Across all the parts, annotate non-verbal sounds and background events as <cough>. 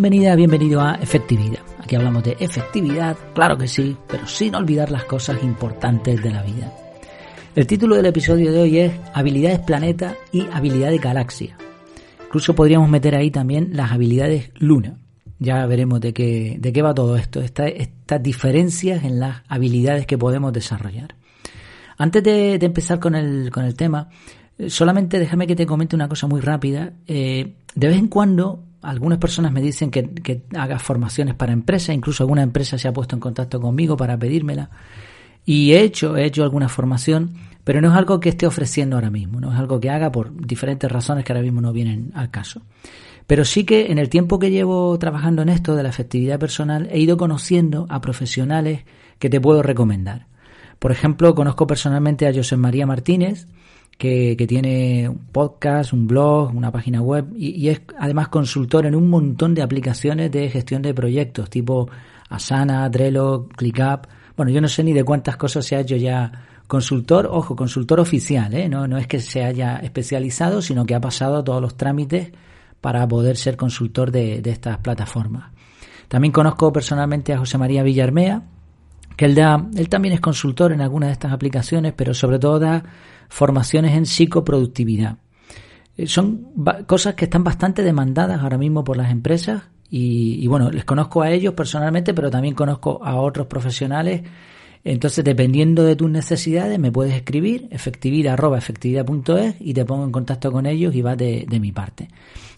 Bienvenida, bienvenido a Efectividad. Aquí hablamos de efectividad, claro que sí, pero sin olvidar las cosas importantes de la vida. El título del episodio de hoy es Habilidades Planeta y Habilidades Galaxia. Incluso podríamos meter ahí también las habilidades Luna. Ya veremos de qué, de qué va todo esto, estas diferencias en las habilidades que podemos desarrollar. Antes de, empezar con el, con el tema, eh, solamente déjame que te comente una cosa muy rápida. Eh, de vez en cuando algunas personas me dicen que, haga formaciones para empresas, incluso alguna empresa se ha puesto en contacto conmigo para pedírmela. Y he hecho, he hecho alguna formación, pero no es algo que esté ofreciendo ahora mismo, no es algo que haga por diferentes razones que ahora mismo no vienen al caso. Pero sí que en el tiempo que llevo trabajando en esto de la efectividad personal he ido conociendo a profesionales que te puedo recomendar. Por ejemplo, conozco personalmente a José María Martínez, que, tiene un podcast, un blog, una página web y, es además consultor en un montón de aplicaciones de gestión de proyectos tipo Asana, Trello, ClickUp. Bueno, yo no sé ni de cuántas cosas se ha hecho ya consultor, ojo, consultor oficial, ¿eh? no, no es que se haya especializado, sino que ha pasado todos los trámites para poder ser consultor de, de estas plataformas. También conozco personalmente a José María Villarmea, él, también es consultor en algunas de estas aplicaciones, pero sobre todo da formaciones en psicoproductividad. Eh, son cosas que están bastante demandadas ahora mismo por las empresas y, bueno, les conozco a ellos personalmente, pero también conozco a otros profesionales. Entonces, dependiendo de tus necesidades, me puedes escribir efectividad.efectividad.es y te pongo en contacto con ellos y va de, mi parte.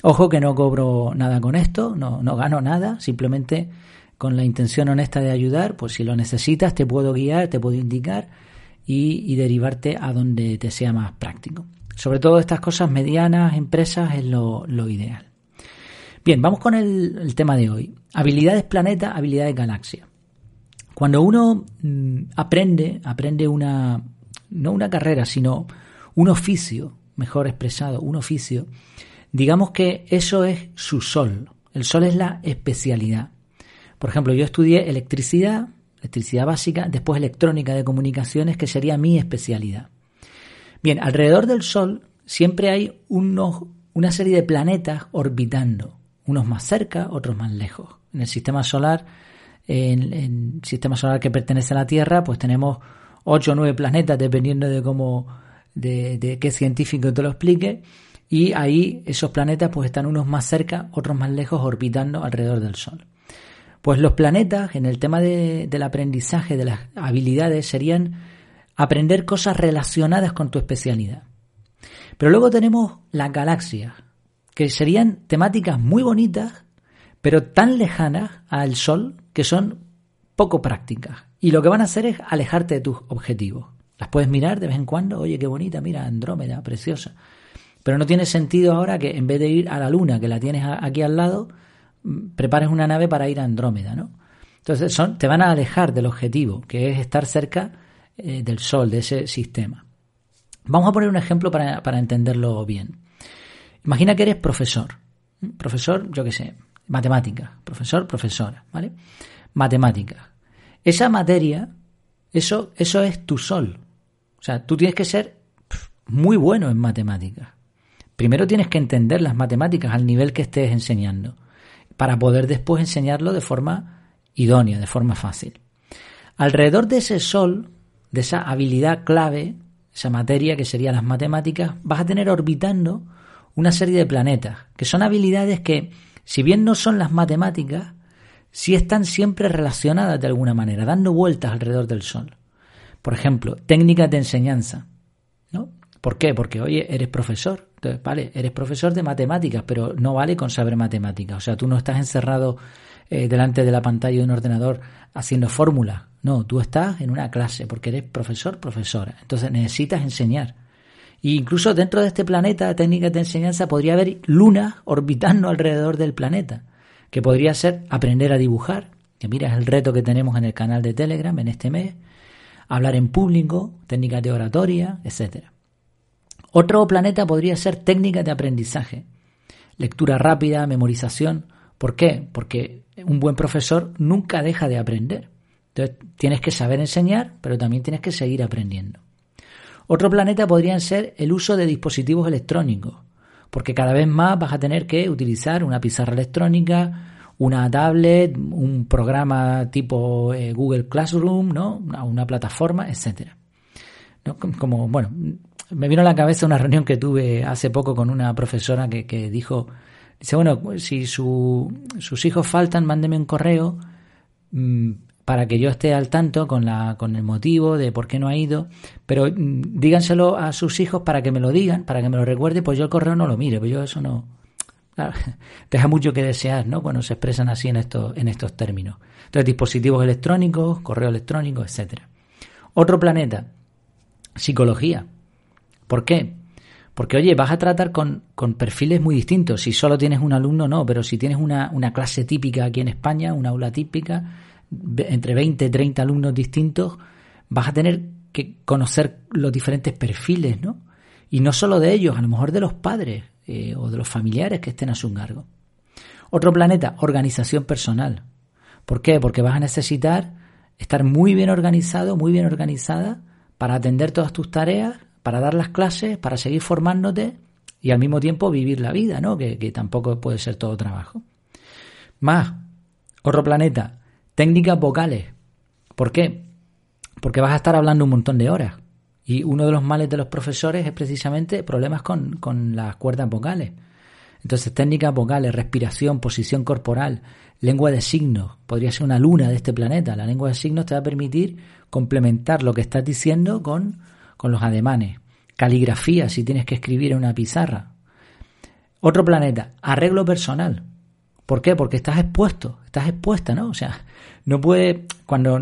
Ojo que no cobro nada con esto, no gano nada, simplemente con la intención honesta de ayudar, pues si lo necesitas te puedo guiar, te puedo indicar y, derivarte a donde te sea más práctico. Sobre todo estas cosas medianas, empresas, es lo, ideal. Bien, vamos con el, tema de hoy. Habilidades planeta, habilidades galaxia. Cuando uno mm, aprende, aprende una, no una carrera, sino un oficio, mejor expresado, un oficio, digamos que eso es su sol. El sol es la especialidad. Por ejemplo, yo estudié electricidad, electricidad básica, después electrónica de comunicaciones, que sería mi especialidad. Bien, alrededor del Sol siempre hay unos, una serie de planetas orbitando, unos más cerca, otros más lejos. En el sistema solar, en, el sistema solar que pertenece a la Tierra, pues tenemos ocho o nueve planetas, dependiendo de cómo, de, de qué científico te lo explique, y ahí esos planetas pues están unos más cerca, otros más lejos, orbitando alrededor del Sol. Pues los planetas, en el tema del aprendizaje, de las habilidades, serían aprender cosas relacionadas con tu especialidad. Pero luego tenemos las galaxias, que serían temáticas muy bonitas, pero tan lejanas al Sol que son poco prácticas. Y lo que van a hacer es alejarte de tus objetivos. Las puedes mirar de vez en cuando, oye, qué bonita, mira, Andrómeda, preciosa. Pero no tiene sentido ahora que en vez de ir a la Luna, que la tienes aquí al lado, prepares una nave para ir a Andrómeda, ¿no? Entonces son, te van a alejar del objetivo, que es estar cerca eh, del Sol, de ese sistema. Vamos a poner un ejemplo para, para entenderlo bien. Imagina que eres profesor. Profesor, yo qué sé, matemática. Profesor, profesora, ¿vale? Matemática. Esa materia, eso, eso es tu sol. O sea, tú tienes que ser muy bueno en matemáticas. Primero tienes que entender las matemáticas al nivel que estés enseñando para poder después enseñarlo de forma idónea, de forma fácil. Alrededor de ese sol, de esa habilidad clave, esa materia que serían las matemáticas, vas a tener orbitando una serie de planetas, que son habilidades que, si bien no son las matemáticas, sí están siempre relacionadas de alguna manera, dando vueltas alrededor del Sol. Por ejemplo, técnicas de enseñanza. ¿Por qué? Porque, oye, eres profesor. Entonces, vale, eres profesor de matemáticas, pero no vale con saber matemáticas. O sea, tú no estás encerrado eh, delante de la pantalla de un ordenador haciendo fórmulas. No, tú estás en una clase porque eres profesor, profesora. Entonces necesitas enseñar. E incluso dentro de este planeta técnicas de enseñanza podría haber lunas orbitando alrededor del planeta, que podría ser aprender a dibujar, que mira es el reto que tenemos en el canal de Telegram en este mes, hablar en público, técnicas de oratoria, etcétera. Otro planeta podría ser técnicas de aprendizaje, lectura rápida, memorización. ¿Por qué? Porque un buen profesor nunca deja de aprender. Entonces tienes que saber enseñar, pero también tienes que seguir aprendiendo. Otro planeta podría ser el uso de dispositivos electrónicos, porque cada vez más vas a tener que utilizar una pizarra electrónica, una tablet, un programa tipo eh, Google Classroom, ¿no? Una, plataforma, etcétera. Como, bueno, me vino a la cabeza una reunión que tuve hace poco con una profesora que, que dijo, dice, bueno, si su, sus hijos faltan, mándeme un correo mm, para que yo esté al tanto con, la, con el motivo de por qué no ha ido, pero mm, díganselo a sus hijos para que me lo digan, para que me lo recuerde, pues yo el correo no lo mire, pues yo eso no... <laughs> deja mucho que desear, ¿no? Cuando se expresan así en estos, en estos términos. Entonces, dispositivos electrónicos, correo electrónico, etcétera. Otro planeta, psicología. ¿Por qué? Porque, oye, vas a tratar con, con, perfiles muy distintos. Si solo tienes un alumno, no, pero si tienes una, una clase típica aquí en España, una aula típica, entre 20 y 30 alumnos distintos, vas a tener que conocer los diferentes perfiles, ¿no? Y no solo de ellos, a lo mejor de los padres eh, o de los familiares que estén a su cargo. Otro planeta, organización personal. ¿Por qué? Porque vas a necesitar estar muy bien organizado, muy bien organizada para atender todas tus tareas, para dar las clases, para seguir formándote y al mismo tiempo vivir la vida, ¿no? Que, tampoco puede ser todo trabajo. Más, otro planeta, técnicas vocales. ¿Por qué? Porque vas a estar hablando un montón de horas. Y uno de los males de los profesores es precisamente problemas con, con las cuerdas vocales. Entonces, técnicas vocales, respiración, posición corporal, lengua de signos, podría ser una luna de este planeta. La lengua de signos te va a permitir complementar lo que estás diciendo con, con los ademanes. Caligrafía, si tienes que escribir en una pizarra. Otro planeta, arreglo personal. ¿Por qué? Porque estás expuesto, estás expuesta, ¿no? O sea, no puede, cuando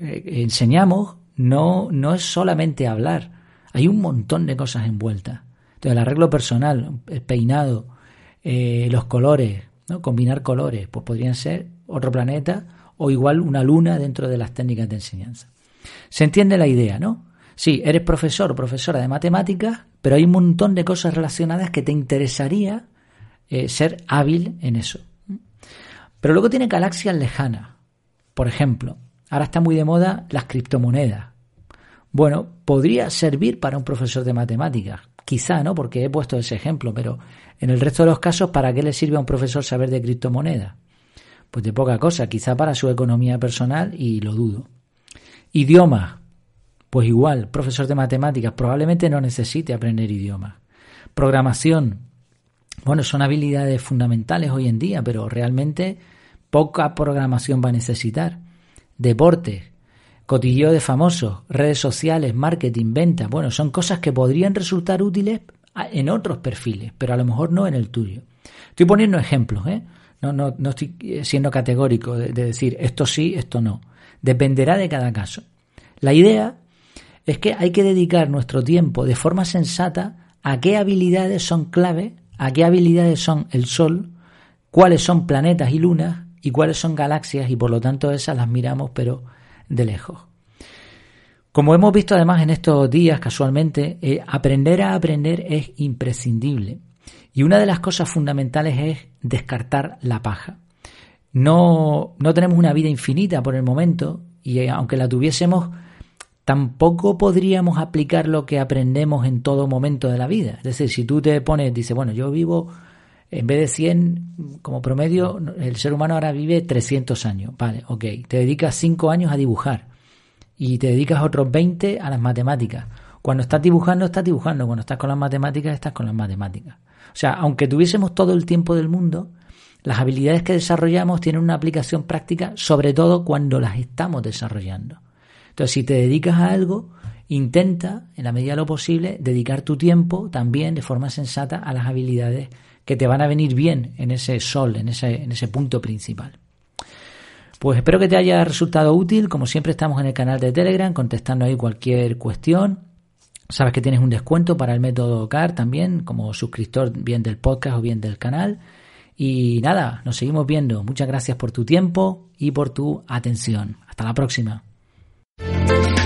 eh, enseñamos, no, no es solamente hablar, hay un montón de cosas envueltas. Entonces, el arreglo personal, el peinado, eh, los colores, ¿no? combinar colores, pues podrían ser otro planeta o igual una luna dentro de las técnicas de enseñanza. ¿Se entiende la idea, no? Sí, eres profesor o profesora de matemáticas, pero hay un montón de cosas relacionadas que te interesaría eh, ser hábil en eso. Pero luego tiene galaxias lejanas. Por ejemplo, ahora está muy de moda las criptomonedas. Bueno, podría servir para un profesor de matemáticas. Quizá, ¿no? Porque he puesto ese ejemplo, pero en el resto de los casos, ¿para qué le sirve a un profesor saber de criptomonedas? Pues de poca cosa, quizá para su economía personal y lo dudo. Idiomas. Pues igual, profesor de matemáticas probablemente no necesite aprender idiomas. Programación. Bueno, son habilidades fundamentales hoy en día, pero realmente poca programación va a necesitar. Deporte, cotilleo de famosos, redes sociales, marketing, ventas. Bueno, son cosas que podrían resultar útiles en otros perfiles, pero a lo mejor no en el tuyo. Estoy poniendo ejemplos, ¿eh? No, no, no estoy siendo categórico de decir esto sí, esto no. Dependerá de cada caso. La idea es que hay que dedicar nuestro tiempo de forma sensata a qué habilidades son clave, a qué habilidades son el Sol, cuáles son planetas y lunas y cuáles son galaxias y por lo tanto esas las miramos pero de lejos. Como hemos visto además en estos días casualmente, eh, aprender a aprender es imprescindible. Y una de las cosas fundamentales es descartar la paja. No, no tenemos una vida infinita por el momento y aunque la tuviésemos, tampoco podríamos aplicar lo que aprendemos en todo momento de la vida. Es decir, si tú te pones, dice, bueno, yo vivo en vez de 100 como promedio, el ser humano ahora vive 300 años. Vale, ok. Te dedicas 5 años a dibujar y te dedicas otros 20 a las matemáticas. Cuando estás dibujando, estás dibujando. Cuando estás con las matemáticas, estás con las matemáticas. O sea, aunque tuviésemos todo el tiempo del mundo, las habilidades que desarrollamos tienen una aplicación práctica, sobre todo cuando las estamos desarrollando. Entonces, si te dedicas a algo, intenta, en la medida de lo posible, dedicar tu tiempo también de forma sensata a las habilidades que te van a venir bien en ese sol, en ese, en ese punto principal. Pues espero que te haya resultado útil. Como siempre estamos en el canal de Telegram contestando ahí cualquier cuestión. Sabes que tienes un descuento para el método CAR también, como suscriptor bien del podcast o bien del canal. Y nada, nos seguimos viendo. Muchas gracias por tu tiempo y por tu atención. Hasta la próxima. Thank you.